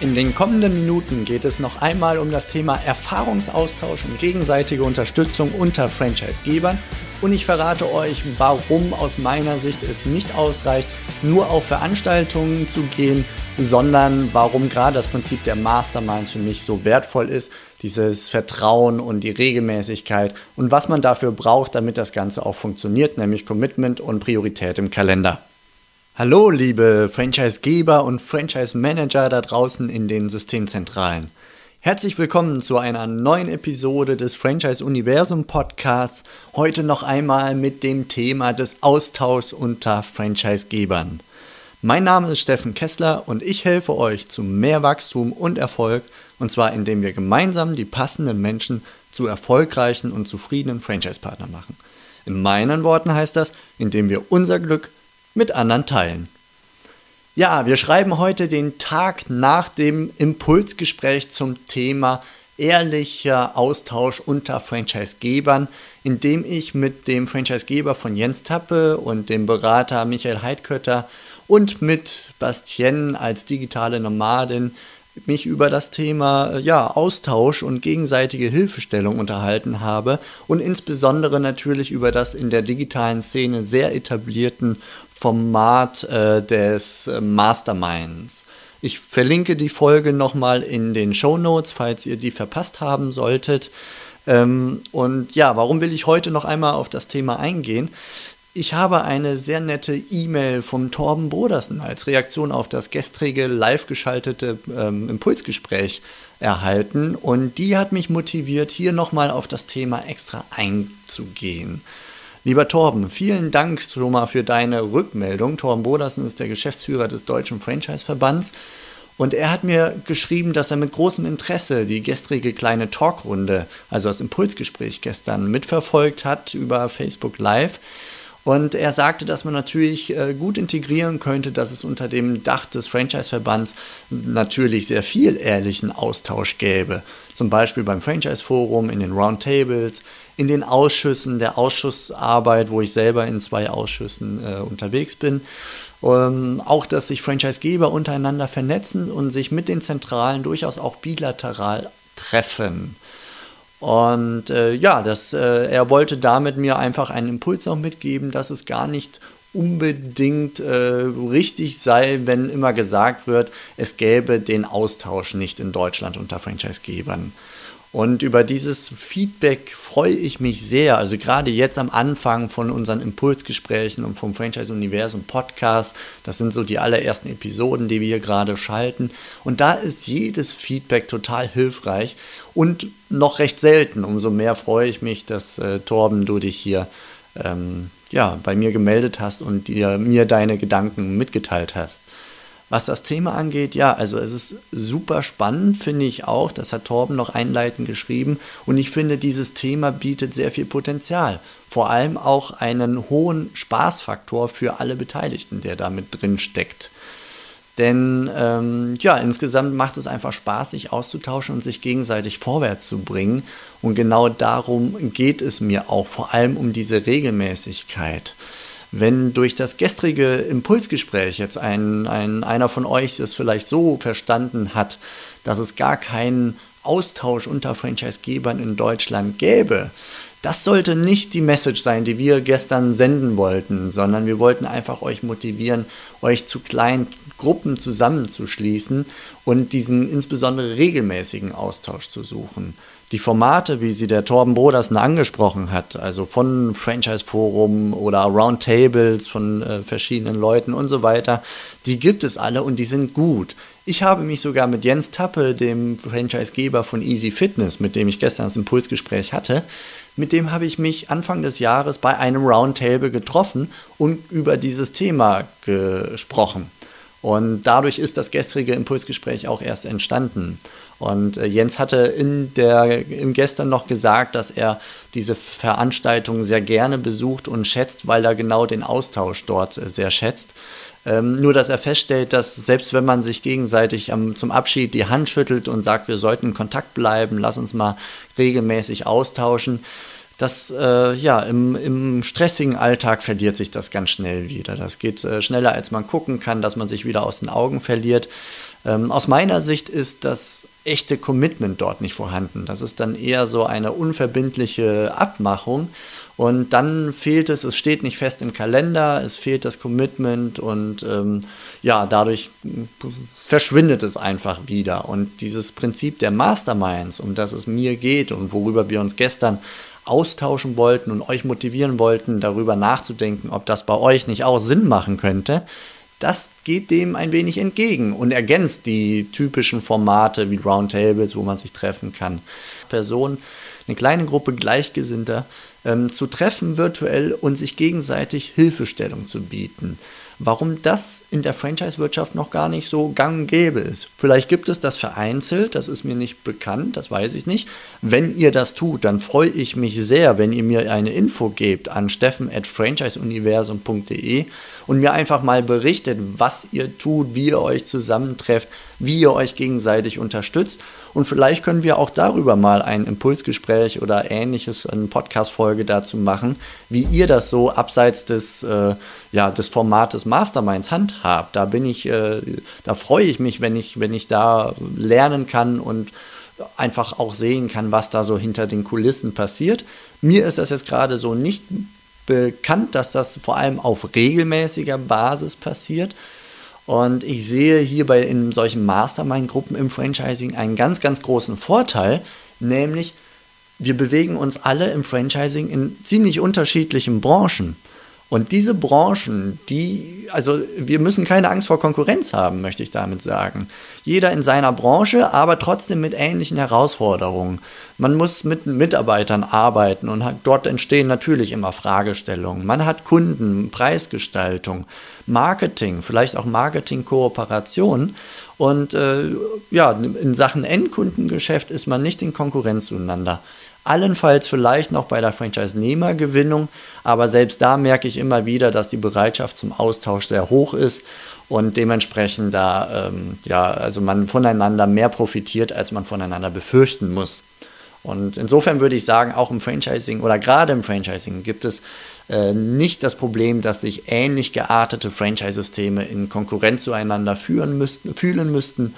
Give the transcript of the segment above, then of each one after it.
In den kommenden Minuten geht es noch einmal um das Thema Erfahrungsaustausch und gegenseitige Unterstützung unter Franchisegebern und ich verrate euch, warum aus meiner Sicht es nicht ausreicht, nur auf Veranstaltungen zu gehen, sondern warum gerade das Prinzip der Masterminds für mich so wertvoll ist, dieses Vertrauen und die Regelmäßigkeit und was man dafür braucht, damit das Ganze auch funktioniert, nämlich Commitment und Priorität im Kalender. Hallo, liebe Franchisegeber und Franchise-Manager da draußen in den Systemzentralen. Herzlich willkommen zu einer neuen Episode des Franchise Universum Podcasts. Heute noch einmal mit dem Thema des Austauschs unter Franchisegebern. Mein Name ist Steffen Kessler und ich helfe euch zu mehr Wachstum und Erfolg und zwar indem wir gemeinsam die passenden Menschen zu erfolgreichen und zufriedenen Franchise-Partnern machen. In meinen Worten heißt das, indem wir unser Glück mit anderen teilen. Ja, wir schreiben heute den Tag nach dem Impulsgespräch zum Thema ehrlicher Austausch unter Franchisegebern, in dem ich mit dem Franchisegeber von Jens Tappe und dem Berater Michael Heidkötter und mit Bastien als digitale Nomadin mich über das Thema ja, Austausch und gegenseitige Hilfestellung unterhalten habe und insbesondere natürlich über das in der digitalen Szene sehr etablierten Format äh, des äh, Masterminds. Ich verlinke die Folge nochmal in den Show Notes, falls ihr die verpasst haben solltet. Ähm, und ja, warum will ich heute noch einmal auf das Thema eingehen? Ich habe eine sehr nette E-Mail vom Torben Brodersen als Reaktion auf das gestrige live geschaltete ähm, Impulsgespräch erhalten und die hat mich motiviert, hier nochmal auf das Thema extra einzugehen. Lieber Torben, vielen Dank schon mal für deine Rückmeldung. Torben Brodersen ist der Geschäftsführer des Deutschen Franchise-Verbands. Und er hat mir geschrieben, dass er mit großem Interesse die gestrige kleine Talkrunde, also das Impulsgespräch gestern, mitverfolgt hat über Facebook Live. Und er sagte, dass man natürlich äh, gut integrieren könnte, dass es unter dem Dach des Franchise-Verbands natürlich sehr viel ehrlichen Austausch gäbe. Zum Beispiel beim Franchise-Forum, in den Roundtables, in den Ausschüssen, der Ausschussarbeit, wo ich selber in zwei Ausschüssen äh, unterwegs bin. Ähm, auch, dass sich Franchisegeber untereinander vernetzen und sich mit den Zentralen durchaus auch bilateral treffen. Und äh, ja, das, äh, er wollte damit mir einfach einen Impuls auch mitgeben, dass es gar nicht unbedingt äh, richtig sei, wenn immer gesagt wird, es gäbe den Austausch nicht in Deutschland unter Franchisegebern. Und über dieses Feedback freue ich mich sehr. Also gerade jetzt am Anfang von unseren Impulsgesprächen und vom Franchise Universum Podcast. Das sind so die allerersten Episoden, die wir hier gerade schalten. Und da ist jedes Feedback total hilfreich und noch recht selten. Umso mehr freue ich mich, dass äh, Torben, du dich hier ähm, ja, bei mir gemeldet hast und dir, mir deine Gedanken mitgeteilt hast. Was das Thema angeht, ja, also es ist super spannend, finde ich auch. Das hat Torben noch einleitend geschrieben. Und ich finde, dieses Thema bietet sehr viel Potenzial. Vor allem auch einen hohen Spaßfaktor für alle Beteiligten, der da mit drin steckt. Denn ähm, ja, insgesamt macht es einfach Spaß, sich auszutauschen und sich gegenseitig vorwärts zu bringen. Und genau darum geht es mir auch, vor allem um diese Regelmäßigkeit. Wenn durch das gestrige Impulsgespräch jetzt ein, ein, einer von euch das vielleicht so verstanden hat, dass es gar keinen Austausch unter Franchisegebern in Deutschland gäbe, das sollte nicht die Message sein, die wir gestern senden wollten, sondern wir wollten einfach euch motivieren, euch zu kleinen Gruppen zusammenzuschließen und diesen insbesondere regelmäßigen Austausch zu suchen die Formate, wie sie der Torben Brodersen angesprochen hat, also von Franchise Forum oder Roundtables von äh, verschiedenen Leuten und so weiter, die gibt es alle und die sind gut. Ich habe mich sogar mit Jens Tappe, dem Franchisegeber von Easy Fitness, mit dem ich gestern das Impulsgespräch hatte, mit dem habe ich mich Anfang des Jahres bei einem Roundtable getroffen und über dieses Thema gesprochen. Und dadurch ist das gestrige Impulsgespräch auch erst entstanden. Und äh, Jens hatte in der, im gestern noch gesagt, dass er diese Veranstaltung sehr gerne besucht und schätzt, weil er genau den Austausch dort äh, sehr schätzt. Ähm, nur, dass er feststellt, dass selbst wenn man sich gegenseitig am, zum Abschied die Hand schüttelt und sagt, wir sollten in Kontakt bleiben, lass uns mal regelmäßig austauschen, das, äh, ja, im, im stressigen Alltag verliert sich das ganz schnell wieder. Das geht äh, schneller, als man gucken kann, dass man sich wieder aus den Augen verliert. Ähm, aus meiner Sicht ist das echte Commitment dort nicht vorhanden. Das ist dann eher so eine unverbindliche Abmachung. Und dann fehlt es, es steht nicht fest im Kalender, es fehlt das Commitment und ähm, ja, dadurch verschwindet es einfach wieder. Und dieses Prinzip der Masterminds, um das es mir geht und worüber wir uns gestern austauschen wollten und euch motivieren wollten, darüber nachzudenken, ob das bei euch nicht auch Sinn machen könnte, das geht dem ein wenig entgegen und ergänzt die typischen Formate wie Roundtables, wo man sich treffen kann. Personen, eine kleine Gruppe Gleichgesinnter ähm, zu treffen virtuell und sich gegenseitig Hilfestellung zu bieten warum das in der Franchise-Wirtschaft noch gar nicht so gang und gäbe ist. Vielleicht gibt es das vereinzelt, das ist mir nicht bekannt, das weiß ich nicht. Wenn ihr das tut, dann freue ich mich sehr, wenn ihr mir eine Info gebt an steffen.franchiseuniversum.de und mir einfach mal berichtet, was ihr tut, wie ihr euch zusammentrefft, wie ihr euch gegenseitig unterstützt. Und vielleicht können wir auch darüber mal ein Impulsgespräch oder ähnliches, eine Podcast-Folge dazu machen, wie ihr das so abseits des, äh, ja, des Formates Masterminds handhabt. Da bin ich, äh, da freue ich mich, wenn ich, wenn ich da lernen kann und einfach auch sehen kann, was da so hinter den Kulissen passiert. Mir ist das jetzt gerade so nicht bekannt, dass das vor allem auf regelmäßiger Basis passiert. Und ich sehe hier bei in solchen Mastermind-Gruppen im Franchising einen ganz, ganz großen Vorteil, nämlich wir bewegen uns alle im Franchising in ziemlich unterschiedlichen Branchen. Und diese Branchen, die, also wir müssen keine Angst vor Konkurrenz haben, möchte ich damit sagen. Jeder in seiner Branche, aber trotzdem mit ähnlichen Herausforderungen. Man muss mit Mitarbeitern arbeiten und hat, dort entstehen natürlich immer Fragestellungen. Man hat Kunden, Preisgestaltung, Marketing, vielleicht auch Marketingkooperation. Und äh, ja, in Sachen Endkundengeschäft ist man nicht in Konkurrenz zueinander allenfalls vielleicht noch bei der Franchise-Nehmergewinnung, aber selbst da merke ich immer wieder, dass die Bereitschaft zum Austausch sehr hoch ist und dementsprechend da, ähm, ja, also man voneinander mehr profitiert, als man voneinander befürchten muss. Und insofern würde ich sagen, auch im Franchising oder gerade im Franchising gibt es äh, nicht das Problem, dass sich ähnlich geartete Franchise-Systeme in Konkurrenz zueinander führen müssten, fühlen müssten,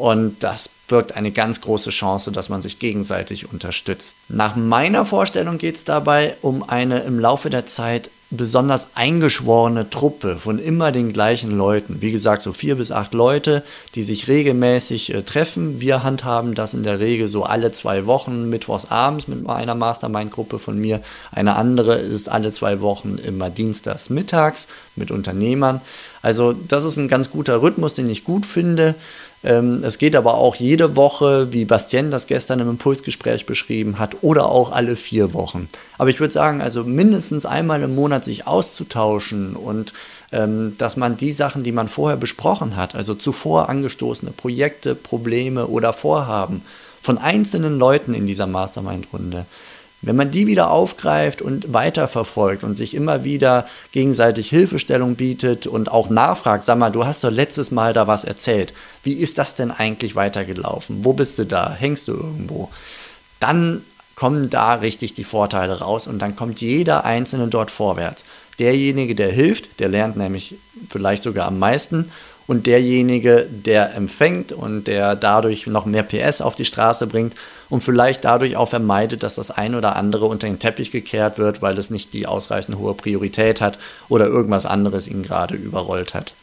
und das birgt eine ganz große Chance, dass man sich gegenseitig unterstützt. Nach meiner Vorstellung geht es dabei um eine im Laufe der Zeit besonders eingeschworene Truppe von immer den gleichen Leuten. Wie gesagt, so vier bis acht Leute, die sich regelmäßig äh, treffen. Wir handhaben das in der Regel so alle zwei Wochen, mittwochs abends mit einer Mastermind-Gruppe von mir. Eine andere ist alle zwei Wochen immer dienstags mittags mit Unternehmern. Also das ist ein ganz guter Rhythmus, den ich gut finde. Ähm, es geht aber auch jede Woche, wie Bastien das gestern im Impulsgespräch beschrieben hat, oder auch alle vier Wochen. Aber ich würde sagen, also mindestens einmal im Monat sich auszutauschen und ähm, dass man die Sachen, die man vorher besprochen hat, also zuvor angestoßene Projekte, Probleme oder Vorhaben von einzelnen Leuten in dieser Mastermind-Runde, wenn man die wieder aufgreift und weiterverfolgt und sich immer wieder gegenseitig Hilfestellung bietet und auch nachfragt, sag mal, du hast doch letztes Mal da was erzählt. Wie ist das denn eigentlich weitergelaufen? Wo bist du da? Hängst du irgendwo? Dann kommen da richtig die Vorteile raus und dann kommt jeder Einzelne dort vorwärts. Derjenige, der hilft, der lernt nämlich vielleicht sogar am meisten und derjenige, der empfängt und der dadurch noch mehr PS auf die Straße bringt und vielleicht dadurch auch vermeidet, dass das ein oder andere unter den Teppich gekehrt wird, weil es nicht die ausreichend hohe Priorität hat oder irgendwas anderes ihn gerade überrollt hat.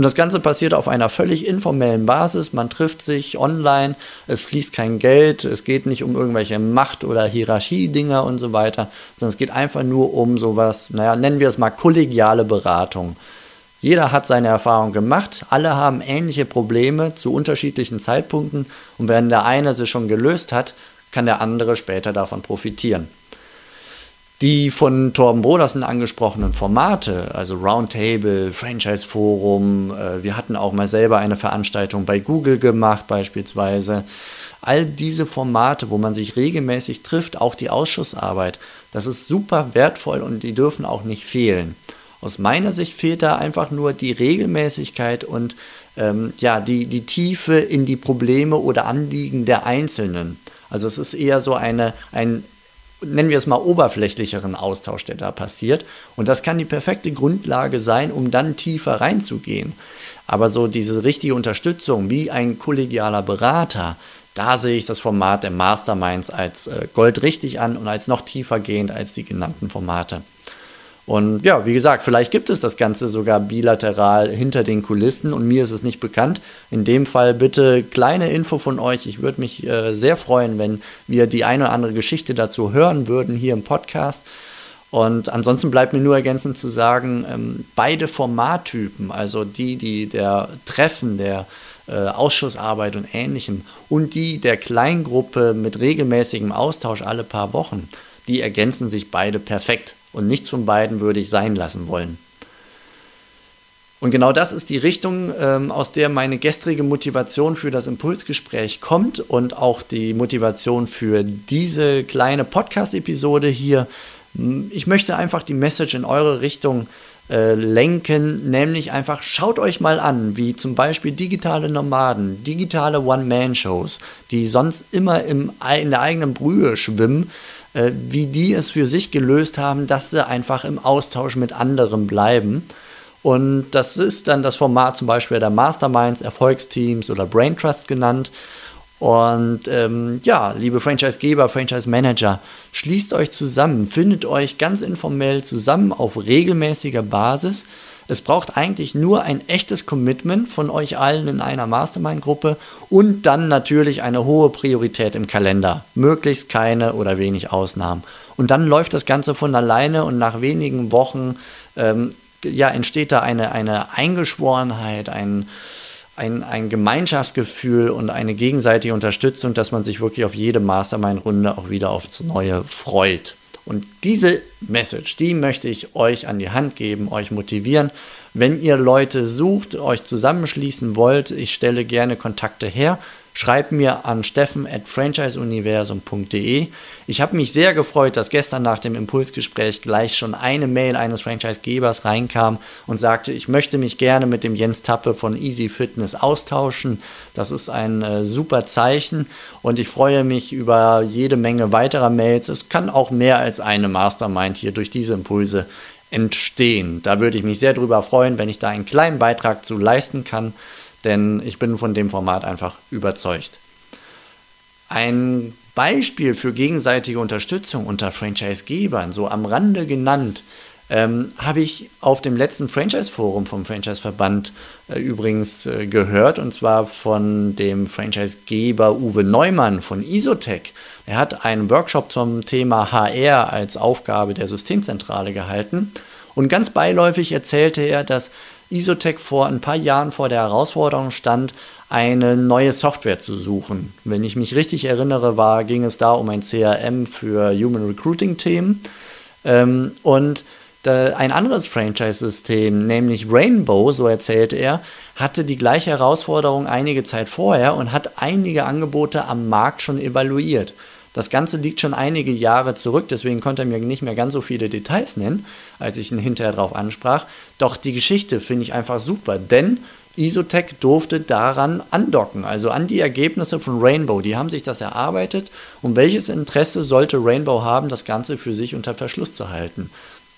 Und das Ganze passiert auf einer völlig informellen Basis. Man trifft sich online, es fließt kein Geld, es geht nicht um irgendwelche Macht- oder Hierarchiedinger und so weiter, sondern es geht einfach nur um sowas, naja, nennen wir es mal kollegiale Beratung. Jeder hat seine Erfahrung gemacht, alle haben ähnliche Probleme zu unterschiedlichen Zeitpunkten und wenn der eine sie schon gelöst hat, kann der andere später davon profitieren. Die von Torben Brodersen angesprochenen Formate, also Roundtable, Franchise Forum, äh, wir hatten auch mal selber eine Veranstaltung bei Google gemacht beispielsweise. All diese Formate, wo man sich regelmäßig trifft, auch die Ausschussarbeit, das ist super wertvoll und die dürfen auch nicht fehlen. Aus meiner Sicht fehlt da einfach nur die Regelmäßigkeit und ähm, ja, die, die Tiefe in die Probleme oder Anliegen der Einzelnen. Also es ist eher so eine, ein nennen wir es mal, oberflächlicheren Austausch, der da passiert. Und das kann die perfekte Grundlage sein, um dann tiefer reinzugehen. Aber so diese richtige Unterstützung wie ein kollegialer Berater, da sehe ich das Format der Masterminds als äh, Gold richtig an und als noch tiefer gehend als die genannten Formate. Und ja, wie gesagt, vielleicht gibt es das Ganze sogar bilateral hinter den Kulissen und mir ist es nicht bekannt. In dem Fall bitte kleine Info von euch. Ich würde mich äh, sehr freuen, wenn wir die eine oder andere Geschichte dazu hören würden hier im Podcast. Und ansonsten bleibt mir nur ergänzend zu sagen, ähm, beide Formattypen, also die, die der Treffen, der äh, Ausschussarbeit und ähnlichem und die der Kleingruppe mit regelmäßigem Austausch alle paar Wochen, die ergänzen sich beide perfekt. Und nichts von beiden würde ich sein lassen wollen. Und genau das ist die Richtung, ähm, aus der meine gestrige Motivation für das Impulsgespräch kommt und auch die Motivation für diese kleine Podcast-Episode hier. Ich möchte einfach die Message in eure Richtung äh, lenken, nämlich einfach schaut euch mal an, wie zum Beispiel digitale Nomaden, digitale One-Man-Shows, die sonst immer im, in der eigenen Brühe schwimmen, äh, wie die es für sich gelöst haben, dass sie einfach im Austausch mit anderen bleiben. Und das ist dann das Format zum Beispiel der Masterminds, Erfolgsteams oder Brain Trust genannt. Und ähm, ja, liebe Franchise-Geber, Franchise-Manager, schließt euch zusammen, findet euch ganz informell zusammen auf regelmäßiger Basis es braucht eigentlich nur ein echtes Commitment von euch allen in einer Mastermind-Gruppe und dann natürlich eine hohe Priorität im Kalender. Möglichst keine oder wenig Ausnahmen. Und dann läuft das Ganze von alleine und nach wenigen Wochen ähm, ja, entsteht da eine, eine Eingeschworenheit, ein, ein, ein Gemeinschaftsgefühl und eine gegenseitige Unterstützung, dass man sich wirklich auf jede Mastermind-Runde auch wieder aufs Neue freut. Und diese Message, die möchte ich euch an die Hand geben, euch motivieren. Wenn ihr Leute sucht, euch zusammenschließen wollt, ich stelle gerne Kontakte her. Schreibt mir an steffen at franchiseuniversum.de. Ich habe mich sehr gefreut, dass gestern nach dem Impulsgespräch gleich schon eine Mail eines Franchisegebers reinkam und sagte, ich möchte mich gerne mit dem Jens Tappe von Easy Fitness austauschen. Das ist ein äh, super Zeichen und ich freue mich über jede Menge weiterer Mails. Es kann auch mehr als eine Mastermind hier durch diese Impulse entstehen. Da würde ich mich sehr darüber freuen, wenn ich da einen kleinen Beitrag zu leisten kann denn ich bin von dem Format einfach überzeugt. Ein Beispiel für gegenseitige Unterstützung unter Franchise-Gebern, so am Rande genannt, ähm, habe ich auf dem letzten Franchise-Forum vom Franchise-Verband äh, übrigens äh, gehört, und zwar von dem Franchise-Geber Uwe Neumann von Isotech. Er hat einen Workshop zum Thema HR als Aufgabe der Systemzentrale gehalten. Und ganz beiläufig erzählte er, dass Isotech vor ein paar Jahren vor der Herausforderung stand, eine neue Software zu suchen. Wenn ich mich richtig erinnere, war, ging es da um ein CRM für Human Recruiting Themen. Ähm, und ein anderes Franchise-System, nämlich Rainbow, so erzählte er, hatte die gleiche Herausforderung einige Zeit vorher und hat einige Angebote am Markt schon evaluiert. Das Ganze liegt schon einige Jahre zurück, deswegen konnte er mir nicht mehr ganz so viele Details nennen, als ich ihn hinterher darauf ansprach. Doch die Geschichte finde ich einfach super, denn Isotech durfte daran andocken, also an die Ergebnisse von Rainbow. Die haben sich das erarbeitet und welches Interesse sollte Rainbow haben, das Ganze für sich unter Verschluss zu halten?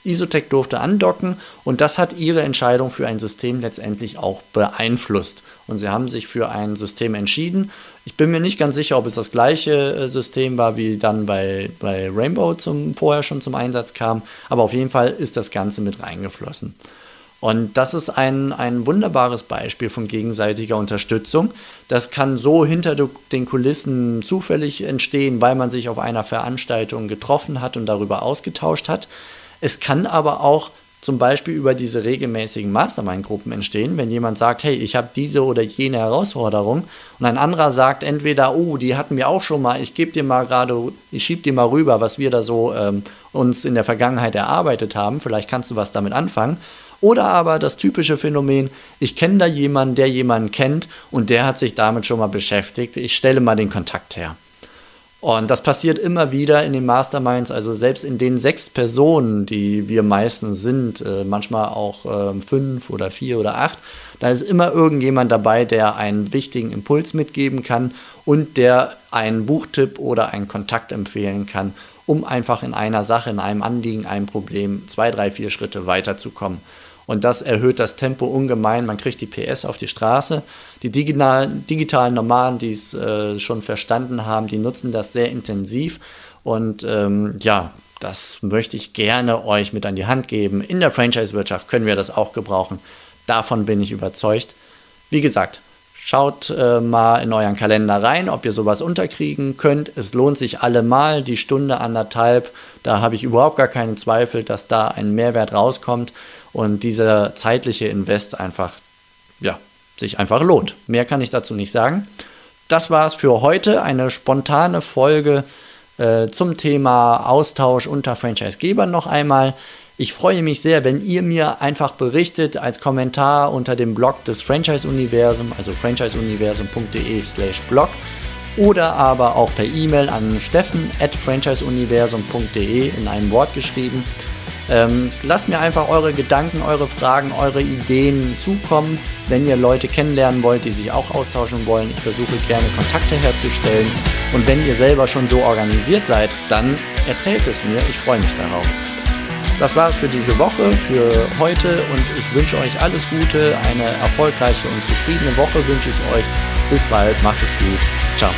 Isotech durfte andocken und das hat ihre Entscheidung für ein System letztendlich auch beeinflusst. Und sie haben sich für ein System entschieden. Ich bin mir nicht ganz sicher, ob es das gleiche äh, System war, wie dann bei, bei Rainbow zum, vorher schon zum Einsatz kam, aber auf jeden Fall ist das Ganze mit reingeflossen. Und das ist ein, ein wunderbares Beispiel von gegenseitiger Unterstützung. Das kann so hinter den Kulissen zufällig entstehen, weil man sich auf einer Veranstaltung getroffen hat und darüber ausgetauscht hat. Es kann aber auch zum Beispiel über diese regelmäßigen Mastermind-Gruppen entstehen, wenn jemand sagt, hey, ich habe diese oder jene Herausforderung und ein anderer sagt entweder, oh, die hatten wir auch schon mal, ich gebe dir mal gerade, ich schieb dir mal rüber, was wir da so ähm, uns in der Vergangenheit erarbeitet haben, vielleicht kannst du was damit anfangen. Oder aber das typische Phänomen, ich kenne da jemanden, der jemanden kennt und der hat sich damit schon mal beschäftigt, ich stelle mal den Kontakt her. Und das passiert immer wieder in den Masterminds, also selbst in den sechs Personen, die wir meistens sind, äh, manchmal auch äh, fünf oder vier oder acht, da ist immer irgendjemand dabei, der einen wichtigen Impuls mitgeben kann und der einen Buchtipp oder einen Kontakt empfehlen kann um einfach in einer Sache, in einem Anliegen, einem Problem zwei, drei, vier Schritte weiterzukommen. Und das erhöht das Tempo ungemein. Man kriegt die PS auf die Straße. Die digitalen, digitalen Nomaden, die es äh, schon verstanden haben, die nutzen das sehr intensiv. Und ähm, ja, das möchte ich gerne euch mit an die Hand geben. In der Franchise-Wirtschaft können wir das auch gebrauchen. Davon bin ich überzeugt. Wie gesagt, Schaut äh, mal in euren Kalender rein, ob ihr sowas unterkriegen könnt. Es lohnt sich allemal, die Stunde anderthalb. Da habe ich überhaupt gar keinen Zweifel, dass da ein Mehrwert rauskommt und dieser zeitliche Invest einfach, ja, sich einfach lohnt. Mehr kann ich dazu nicht sagen. Das war es für heute. Eine spontane Folge äh, zum Thema Austausch unter Franchisegebern noch einmal. Ich freue mich sehr, wenn ihr mir einfach berichtet als Kommentar unter dem Blog des Franchise-Universum, also franchiseuniversum.de slash blog oder aber auch per E-Mail an steffen at franchiseuniversum.de in einem Wort geschrieben. Ähm, lasst mir einfach eure Gedanken, eure Fragen, eure Ideen zukommen, wenn ihr Leute kennenlernen wollt, die sich auch austauschen wollen. Ich versuche gerne Kontakte herzustellen. Und wenn ihr selber schon so organisiert seid, dann erzählt es mir. Ich freue mich darauf. Das war es für diese Woche, für heute und ich wünsche euch alles Gute, eine erfolgreiche und zufriedene Woche wünsche ich euch. Bis bald, macht es gut. Ciao.